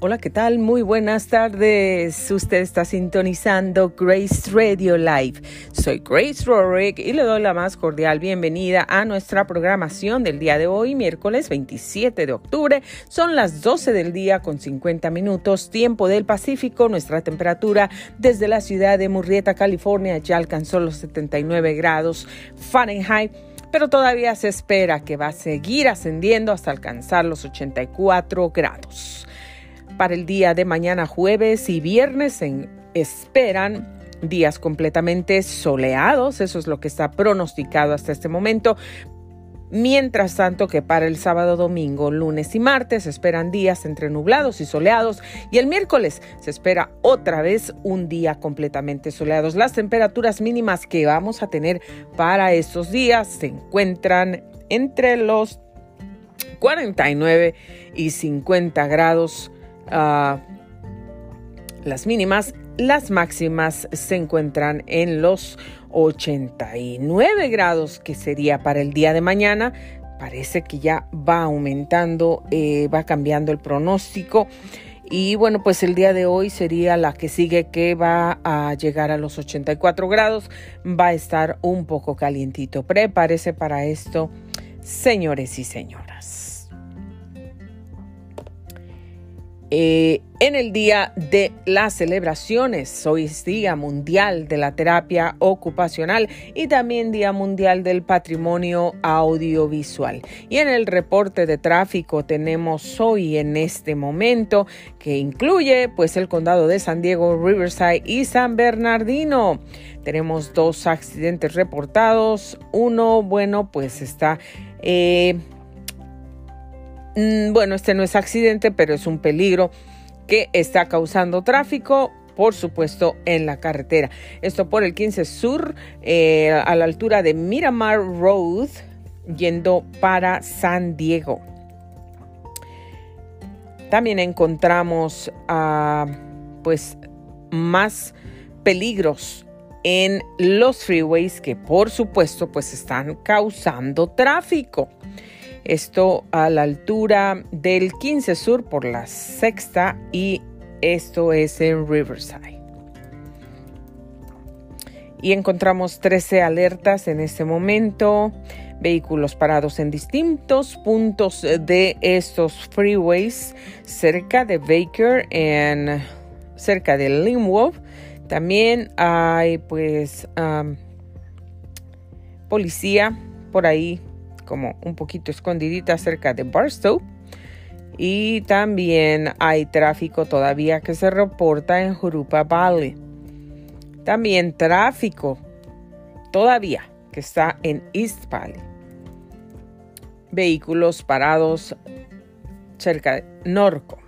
Hola, ¿qué tal? Muy buenas tardes. Usted está sintonizando Grace Radio Live. Soy Grace Rorick y le doy la más cordial bienvenida a nuestra programación del día de hoy, miércoles 27 de octubre. Son las 12 del día con 50 minutos, tiempo del Pacífico. Nuestra temperatura desde la ciudad de Murrieta, California, ya alcanzó los 79 grados Fahrenheit pero todavía se espera que va a seguir ascendiendo hasta alcanzar los 84 grados. Para el día de mañana jueves y viernes se esperan días completamente soleados, eso es lo que está pronosticado hasta este momento. Mientras tanto que para el sábado, domingo, lunes y martes se esperan días entre nublados y soleados y el miércoles se espera otra vez un día completamente soleados. Las temperaturas mínimas que vamos a tener para estos días se encuentran entre los 49 y 50 grados Las mínimas, las máximas se encuentran en los 89 grados, que sería para el día de mañana. Parece que ya va aumentando, eh, va cambiando el pronóstico. Y bueno, pues el día de hoy sería la que sigue que va a llegar a los 84 grados. Va a estar un poco calientito. Prepárese para esto, señores y señoras. Eh, en el día de las celebraciones. Hoy es Día Mundial de la Terapia Ocupacional y también Día Mundial del Patrimonio Audiovisual. Y en el reporte de tráfico tenemos hoy en este momento que incluye pues el condado de San Diego, Riverside y San Bernardino. Tenemos dos accidentes reportados. Uno, bueno, pues está... Eh, bueno, este no es accidente, pero es un peligro que está causando tráfico por supuesto, en la carretera. Esto por el 15 Sur, eh, a la altura de Miramar Road, yendo para San Diego. También encontramos ah, pues más peligros en los freeways que por supuesto pues están causando tráfico. Esto a la altura del 15 Sur por la sexta y esto es en Riverside. Y encontramos 13 alertas en este momento, vehículos parados en distintos puntos de estos freeways, cerca de Baker, en, cerca de Limwolf. También hay pues policía por ahí como un poquito escondidita cerca de Barstow. Y también hay tráfico todavía que se reporta en Jurupa Valley. También tráfico todavía que está en East Valley. Vehículos parados cerca de Norco.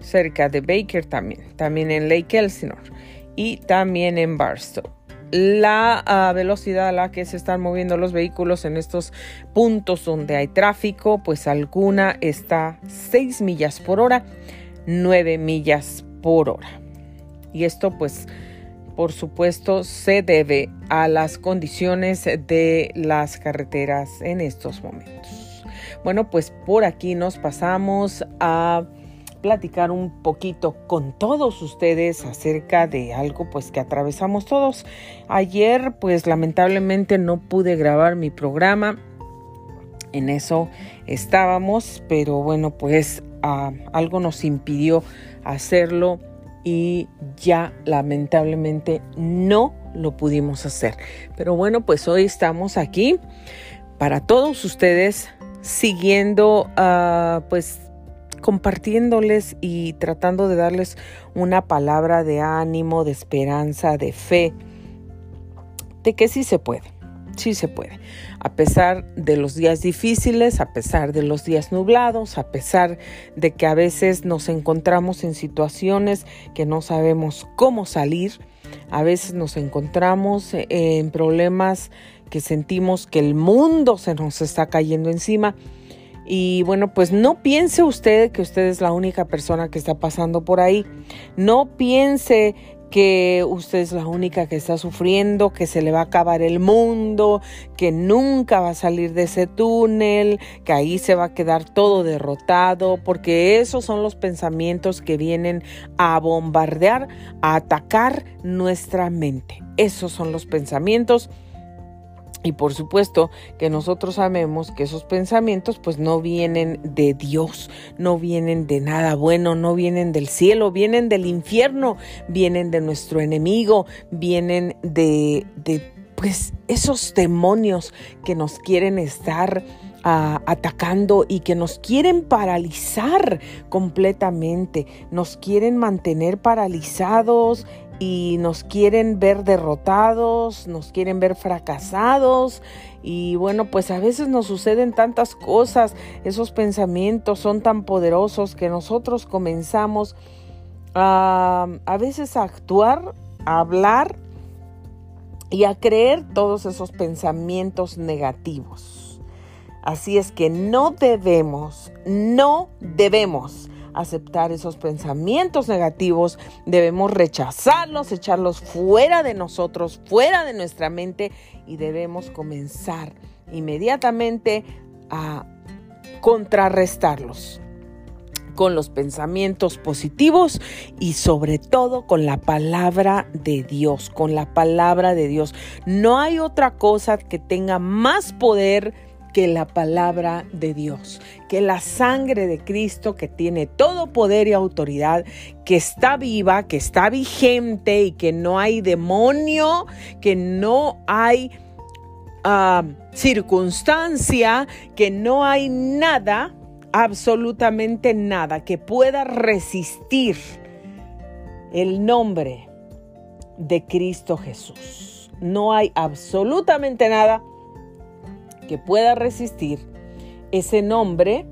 Cerca de Baker también. También en Lake Elsinore. Y también en Barstow la ah, velocidad a la que se están moviendo los vehículos en estos puntos donde hay tráfico, pues alguna está 6 millas por hora, 9 millas por hora. Y esto pues por supuesto se debe a las condiciones de las carreteras en estos momentos. Bueno, pues por aquí nos pasamos a platicar un poquito con todos ustedes acerca de algo pues que atravesamos todos. Ayer pues lamentablemente no pude grabar mi programa. En eso estábamos, pero bueno pues ah, algo nos impidió hacerlo y ya lamentablemente no lo pudimos hacer. Pero bueno pues hoy estamos aquí para todos ustedes siguiendo uh, pues compartiéndoles y tratando de darles una palabra de ánimo, de esperanza, de fe, de que sí se puede, sí se puede. A pesar de los días difíciles, a pesar de los días nublados, a pesar de que a veces nos encontramos en situaciones que no sabemos cómo salir, a veces nos encontramos en problemas que sentimos que el mundo se nos está cayendo encima y bueno, pues no piense usted que usted es la única persona que está pasando por ahí. No piense que usted es la única que está sufriendo, que se le va a acabar el mundo, que nunca va a salir de ese túnel, que ahí se va a quedar todo derrotado, porque esos son los pensamientos que vienen a bombardear, a atacar nuestra mente. Esos son los pensamientos y por supuesto que nosotros sabemos que esos pensamientos pues no vienen de Dios, no vienen de nada bueno, no vienen del cielo, vienen del infierno, vienen de nuestro enemigo, vienen de, de pues esos demonios que nos quieren estar ah, atacando y que nos quieren paralizar completamente, nos quieren mantener paralizados y nos quieren ver derrotados, nos quieren ver fracasados y bueno, pues a veces nos suceden tantas cosas, esos pensamientos son tan poderosos que nosotros comenzamos a, a veces a actuar, a hablar y a creer todos esos pensamientos negativos. Así es que no debemos, no debemos aceptar esos pensamientos negativos, debemos rechazarlos, echarlos fuera de nosotros, fuera de nuestra mente y debemos comenzar inmediatamente a contrarrestarlos con los pensamientos positivos y sobre todo con la palabra de Dios, con la palabra de Dios. No hay otra cosa que tenga más poder que la palabra de Dios, que la sangre de Cristo que tiene todo poder y autoridad, que está viva, que está vigente y que no hay demonio, que no hay ah, circunstancia, que no hay nada, absolutamente nada que pueda resistir el nombre de Cristo Jesús. No hay absolutamente nada que pueda resistir ese nombre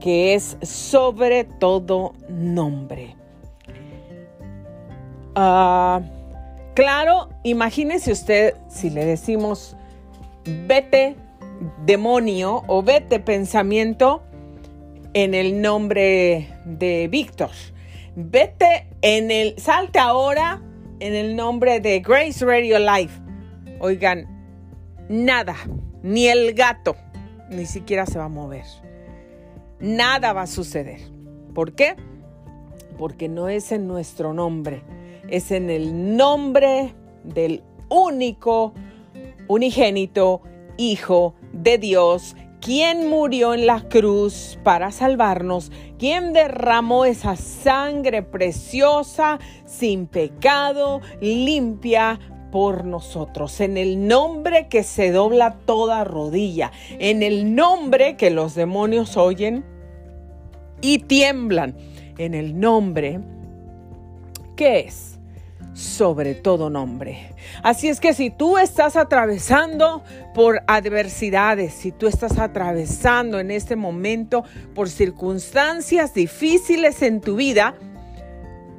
que es sobre todo nombre. Ah, claro, imagínese usted si le decimos vete demonio o vete pensamiento en el nombre de Víctor. Vete en el, salte ahora en el nombre de Grace Radio Life. Oigan, nada, ni el gato, ni siquiera se va a mover. Nada va a suceder. ¿Por qué? Porque no es en nuestro nombre, es en el nombre del único, unigénito Hijo de Dios, quien murió en la cruz para salvarnos, quien derramó esa sangre preciosa, sin pecado, limpia, por nosotros, en el nombre que se dobla toda rodilla, en el nombre que los demonios oyen y tiemblan, en el nombre que es sobre todo nombre. Así es que si tú estás atravesando por adversidades, si tú estás atravesando en este momento por circunstancias difíciles en tu vida,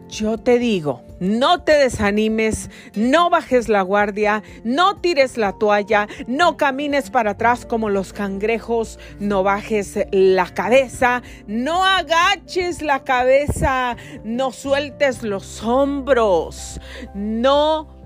yo te digo, no te desanimes, no bajes la guardia, no tires la toalla, no camines para atrás como los cangrejos, no bajes la cabeza, no agaches la cabeza, no sueltes los hombros, no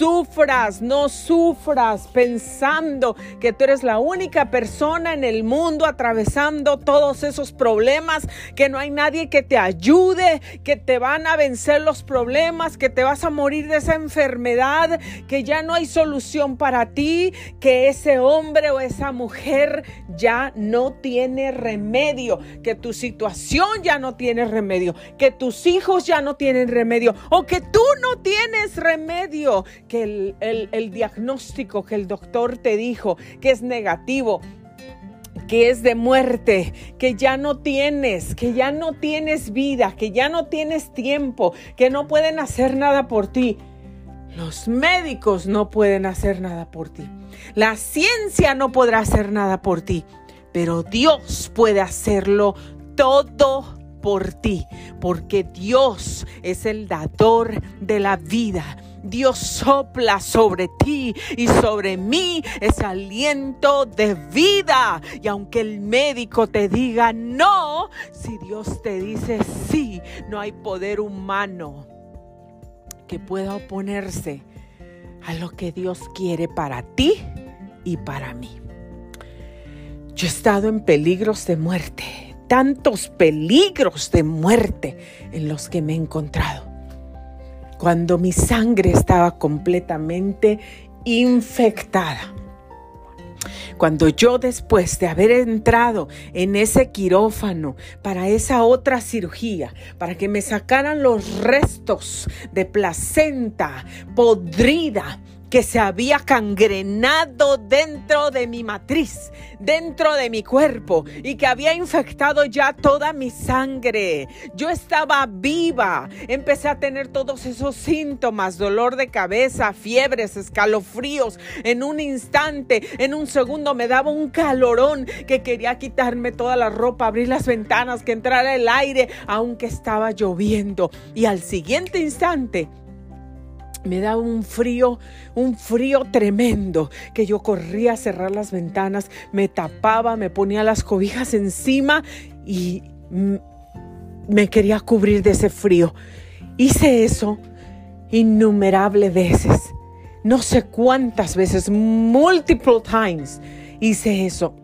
sufras, no sufras pensando que tú eres la única persona en el mundo atravesando todos esos problemas, que no hay nadie que te ayude, que te van a vencer los problemas, que te vas a morir de esa enfermedad, que ya no hay solución para ti, que ese hombre o esa mujer ya no tiene remedio, que tu situación ya no tiene remedio, que tus hijos ya no tienen remedio o que tú no tienes remedio, que el, diagnóstico que el doctor te dijo que es negativo, que es de muerte, que ya no tienes, que ya no tienes vida, que ya no tienes tiempo, que no pueden hacer nada por ti. Los médicos no pueden hacer nada por ti. La ciencia no podrá hacer nada por ti, pero Dios puede hacerlo todo por ti, porque Dios es el dador de la vida. Dios sopla sobre ti y sobre mí ese aliento de vida. Y aunque el médico te diga no, si Dios te dice sí, no hay poder humano que pueda oponerse a lo que Dios quiere para ti y para mí. Yo he estado en peligros de muerte, tantos peligros de muerte en los que me he encontrado. Cuando mi sangre estaba completamente infectada. Cuando yo después de haber entrado en ese quirófano para esa otra cirugía, para que me sacaran los restos de placenta podrida, que se había cangrenado dentro de mi matriz, dentro de mi cuerpo y que había infectado ya toda mi sangre. Yo estaba viva. Empecé a tener todos esos síntomas, dolor de cabeza, fiebres, escalofríos. En un instante, en un segundo me daba un calorón que quería quitarme toda la ropa, abrir las ventanas, que entrara el aire, aunque estaba lloviendo. Y al siguiente instante, me daba un frío, un frío tremendo, que yo corría a cerrar las ventanas, me tapaba, me ponía las cobijas encima y me quería cubrir de ese frío. Hice eso innumerables veces, no sé cuántas veces, multiple times hice eso.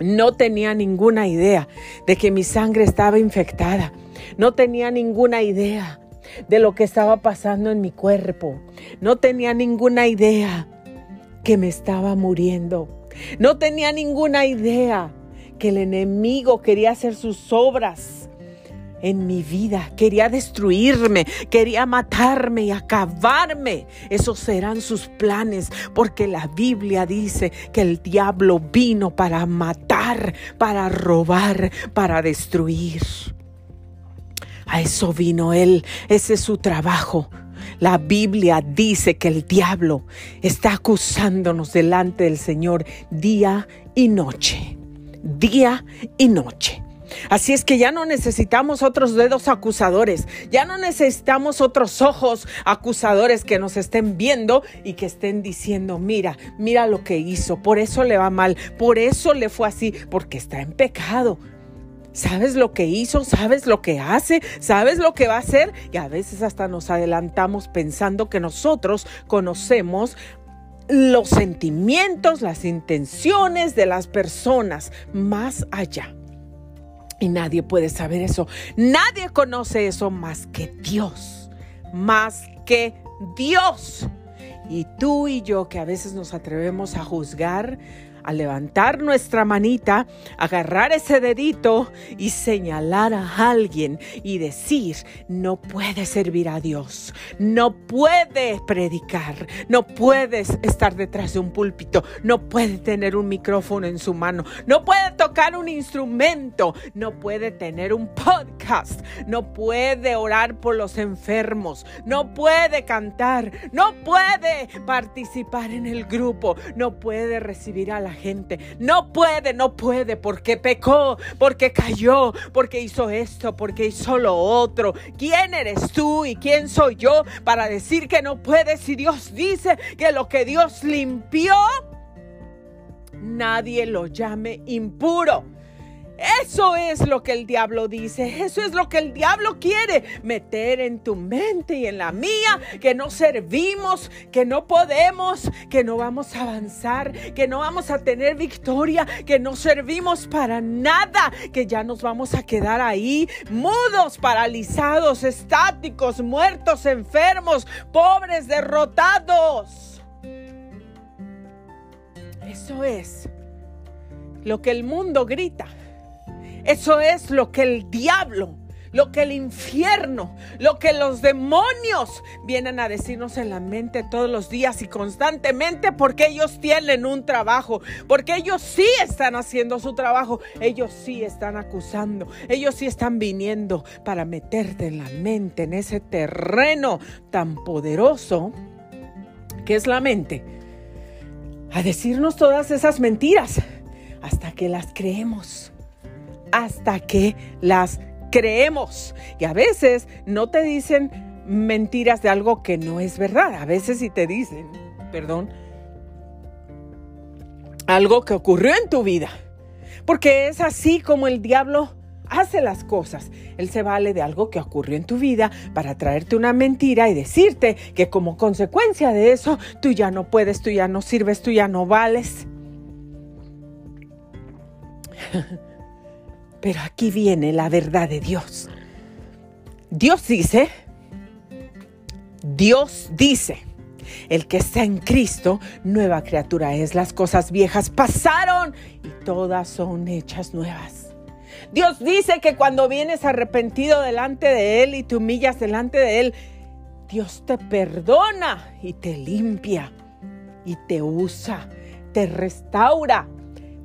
No tenía ninguna idea de que mi sangre estaba infectada. No tenía ninguna idea de lo que estaba pasando en mi cuerpo. No tenía ninguna idea que me estaba muriendo. No tenía ninguna idea que el enemigo quería hacer sus obras en mi vida, quería destruirme, quería matarme y acabarme. Esos eran sus planes, porque la Biblia dice que el diablo vino para matar, para robar, para destruir. A eso vino Él, ese es su trabajo. La Biblia dice que el diablo está acusándonos delante del Señor día y noche, día y noche. Así es que ya no necesitamos otros dedos acusadores, ya no necesitamos otros ojos acusadores que nos estén viendo y que estén diciendo, mira, mira lo que hizo, por eso le va mal, por eso le fue así, porque está en pecado. ¿Sabes lo que hizo? ¿Sabes lo que hace? ¿Sabes lo que va a hacer? Y a veces hasta nos adelantamos pensando que nosotros conocemos los sentimientos, las intenciones de las personas más allá. Y nadie puede saber eso. Nadie conoce eso más que Dios. Más que Dios. Y tú y yo que a veces nos atrevemos a juzgar, a levantar nuestra manita, agarrar ese dedito y señalar a alguien y decir, no puedes servir a Dios, no puedes predicar, no puedes estar detrás de un púlpito, no puede tener un micrófono en su mano, no puede tocar un instrumento, no puede tener un podcast, no puede orar por los enfermos, no puede cantar, no puede participar en el grupo, no puede recibir a la gente. No puede, no puede, porque pecó, porque cayó, porque hizo esto, porque hizo lo otro. ¿Quién eres tú y quién soy yo para decir que no puede si Dios dice que lo que Dios limpió, nadie lo llame impuro? Eso es lo que el diablo dice, eso es lo que el diablo quiere meter en tu mente y en la mía, que no servimos, que no podemos, que no vamos a avanzar, que no vamos a tener victoria, que no servimos para nada, que ya nos vamos a quedar ahí mudos, paralizados, estáticos, muertos, enfermos, pobres, derrotados. Eso es lo que el mundo grita. Eso es lo que el diablo, lo que el infierno, lo que los demonios vienen a decirnos en la mente todos los días y constantemente porque ellos tienen un trabajo, porque ellos sí están haciendo su trabajo, ellos sí están acusando, ellos sí están viniendo para meterte en la mente, en ese terreno tan poderoso que es la mente, a decirnos todas esas mentiras hasta que las creemos hasta que las creemos. Y a veces no te dicen mentiras de algo que no es verdad. A veces sí te dicen, perdón, algo que ocurrió en tu vida. Porque es así como el diablo hace las cosas. Él se vale de algo que ocurrió en tu vida para traerte una mentira y decirte que como consecuencia de eso tú ya no puedes, tú ya no sirves, tú ya no vales. Pero aquí viene la verdad de Dios. Dios dice, Dios dice, el que está en Cristo, nueva criatura es. Las cosas viejas pasaron y todas son hechas nuevas. Dios dice que cuando vienes arrepentido delante de Él y te humillas delante de Él, Dios te perdona y te limpia y te usa, te restaura.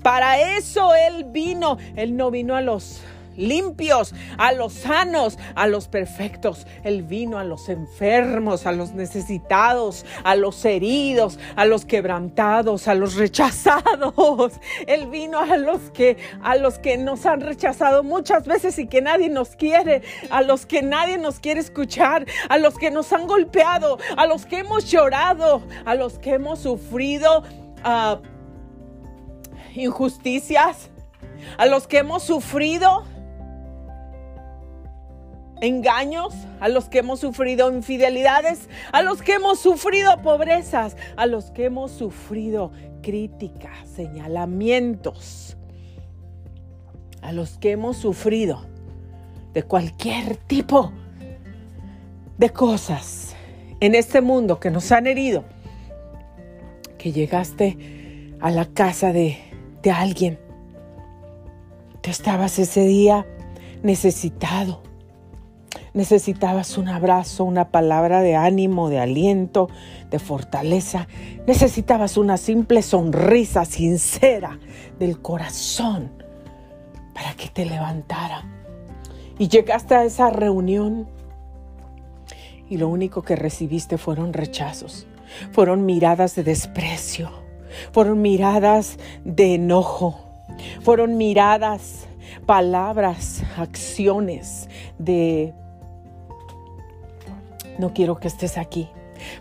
Para eso Él vino. Él no vino a los limpios, a los sanos, a los perfectos. Él vino a los enfermos, a los necesitados, a los heridos, a los quebrantados, a los rechazados. Él vino a los que a los que nos han rechazado muchas veces y que nadie nos quiere, a los que nadie nos quiere escuchar, a los que nos han golpeado, a los que hemos llorado, a los que hemos sufrido ah, injusticias, a los que hemos sufrido engaños, a los que hemos sufrido infidelidades, a los que hemos sufrido pobrezas, a los que hemos sufrido críticas, señalamientos, a los que hemos sufrido de cualquier tipo de cosas en este mundo que nos han herido, que llegaste a la casa de, de alguien. Tú estabas ese día necesitado Necesitabas un abrazo, una palabra de ánimo, de aliento, de fortaleza. Necesitabas una simple sonrisa sincera del corazón para que te levantara. Y llegaste a esa reunión y lo único que recibiste fueron rechazos, fueron miradas de desprecio, fueron miradas de enojo, fueron miradas, palabras, acciones de no quiero que estés aquí.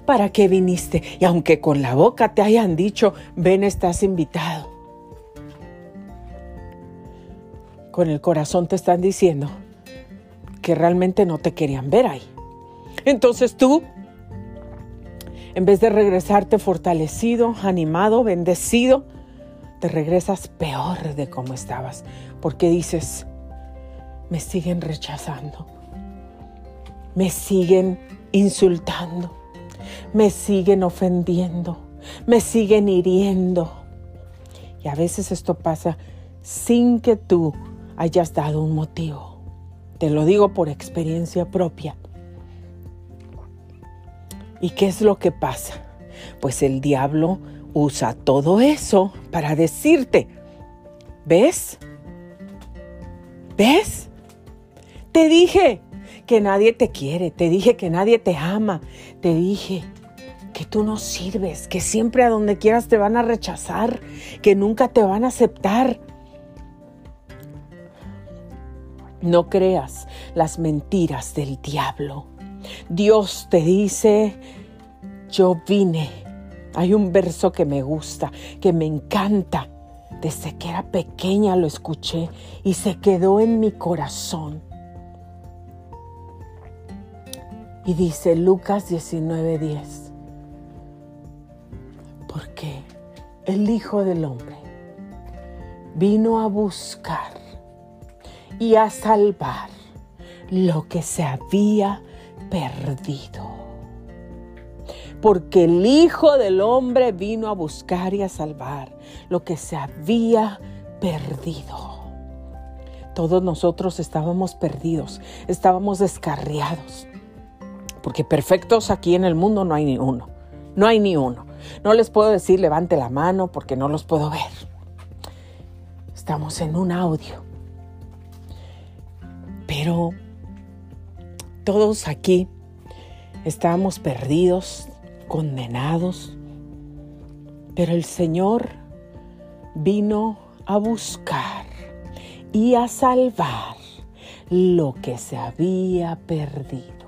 ¿Para qué viniste? Y aunque con la boca te hayan dicho, ven, estás invitado. Con el corazón te están diciendo que realmente no te querían ver ahí. Entonces tú, en vez de regresarte fortalecido, animado, bendecido, te regresas peor de cómo estabas, porque dices, me siguen rechazando, me siguen insultando, me siguen ofendiendo, me siguen hiriendo. Y a veces esto pasa sin que tú hayas dado un motivo. Te lo digo por experiencia propia. ¿Y qué es lo que pasa? Pues el diablo usa todo eso para decirte, ¿ves? ¿Ves? Te dije, que nadie te quiere, te dije que nadie te ama, te dije que tú no sirves, que siempre a donde quieras te van a rechazar, que nunca te van a aceptar. No creas las mentiras del diablo. Dios te dice, yo vine. Hay un verso que me gusta, que me encanta. Desde que era pequeña lo escuché y se quedó en mi corazón. Y dice Lucas 19:10, porque el Hijo del Hombre vino a buscar y a salvar lo que se había perdido. Porque el Hijo del Hombre vino a buscar y a salvar lo que se había perdido. Todos nosotros estábamos perdidos, estábamos descarriados porque perfectos aquí en el mundo no hay ni uno. No hay ni uno. No les puedo decir levante la mano porque no los puedo ver. Estamos en un audio. Pero todos aquí estábamos perdidos, condenados. Pero el Señor vino a buscar y a salvar lo que se había perdido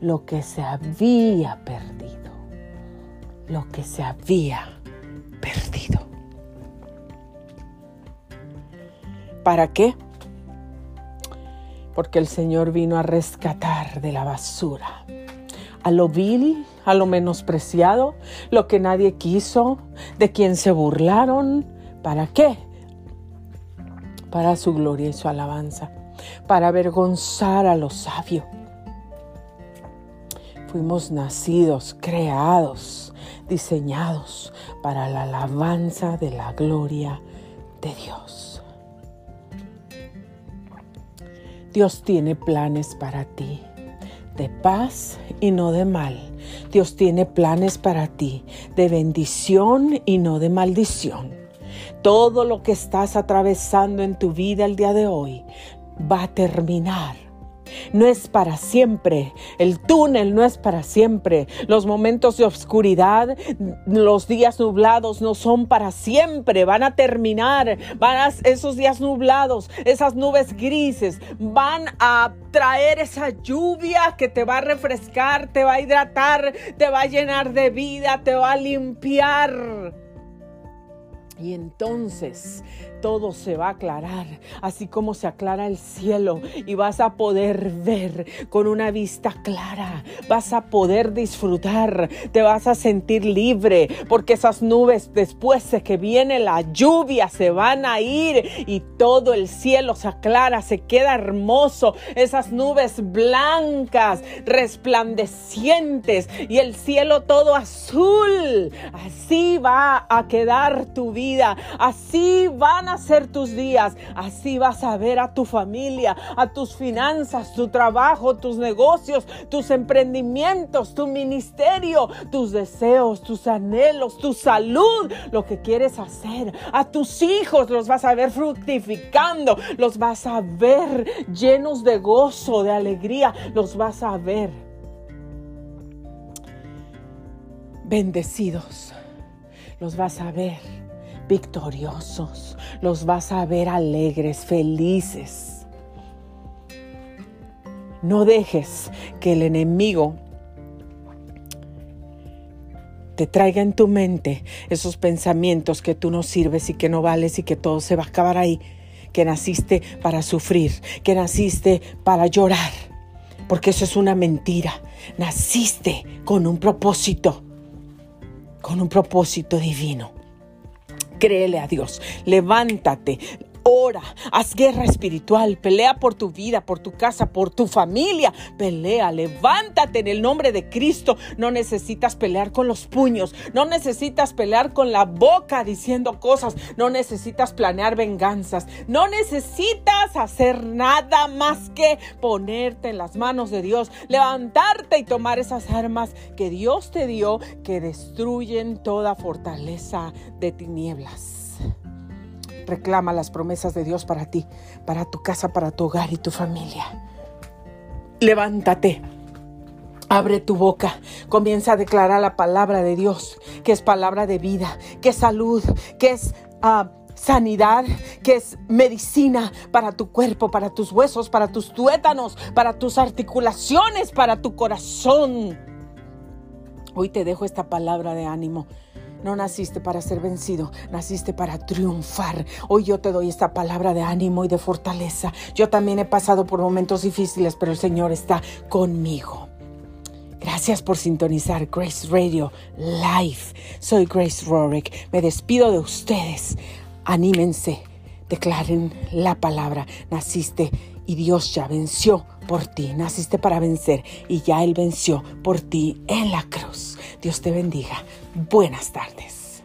lo que se había perdido, lo que se había perdido. ¿Para qué? Porque el Señor vino a rescatar de la basura a lo vil, a lo menospreciado, lo que nadie quiso, de quien se burlaron. ¿Para qué? Para su gloria y su alabanza, para avergonzar a los sabios. Fuimos nacidos, creados, diseñados para la alabanza de la gloria de Dios. Dios tiene planes para ti de paz y no de mal. Dios tiene planes para ti de bendición y no de maldición. Todo lo que estás atravesando en tu vida el día de hoy va a terminar no es para siempre. El túnel no es para siempre. Los momentos de oscuridad, los días nublados no son para siempre. Van a terminar. Van a, esos días nublados, esas nubes grises, van a traer esa lluvia que te va a refrescar, te va a hidratar, te va a llenar de vida, te va a limpiar. Y entonces todo se va a aclarar, así como se aclara el cielo y vas a poder ver con una vista clara, vas a poder disfrutar, te vas a sentir libre, porque esas nubes después de que viene la lluvia se van a ir y todo el cielo se aclara, se queda hermoso, esas nubes blancas, resplandecientes y el cielo todo azul, así va a quedar tu vida, así van a ser tus días. Así vas a ver a tu familia, a tus finanzas, tu trabajo, tus negocios, tus emprendimientos, tu ministerio, tus deseos, tus anhelos, tu salud, lo que quieres hacer. A tus hijos los vas a ver fructificando, los vas a ver llenos de gozo, de alegría, los vas a ver bendecidos, los vas a ver victoriosos, los vas a ver alegres, felices. No dejes que el enemigo te traiga en tu mente esos pensamientos que tú no sirves y que no vales y que todo se va a acabar ahí, que naciste para sufrir, que naciste para llorar, porque eso es una mentira. Naciste con un propósito, con un propósito divino. Créele a Dios, levántate, Ora, haz guerra espiritual, pelea por tu vida, por tu casa, por tu familia. Pelea, levántate en el nombre de Cristo. No necesitas pelear con los puños, no necesitas pelear con la boca diciendo cosas, no necesitas planear venganzas, no necesitas hacer nada más que ponerte en las manos de Dios, levantarte y tomar esas armas que Dios te dio que destruyen toda fortaleza de tinieblas. Reclama las promesas de Dios para ti, para tu casa, para tu hogar y tu familia. Levántate. Abre tu boca, comienza a declarar la palabra de Dios, que es palabra de vida, que es salud, que es ah, sanidad, que es medicina para tu cuerpo, para tus huesos, para tus tuétanos, para tus articulaciones, para tu corazón. Hoy te dejo esta palabra de ánimo. No naciste para ser vencido, naciste para triunfar. Hoy yo te doy esta palabra de ánimo y de fortaleza. Yo también he pasado por momentos difíciles, pero el Señor está conmigo. Gracias por sintonizar Grace Radio Live. Soy Grace Rorick. Me despido de ustedes. Anímense, declaren la palabra. Naciste y Dios ya venció por ti. Naciste para vencer y ya Él venció por ti en la cruz. Dios te bendiga. Buenas tardes.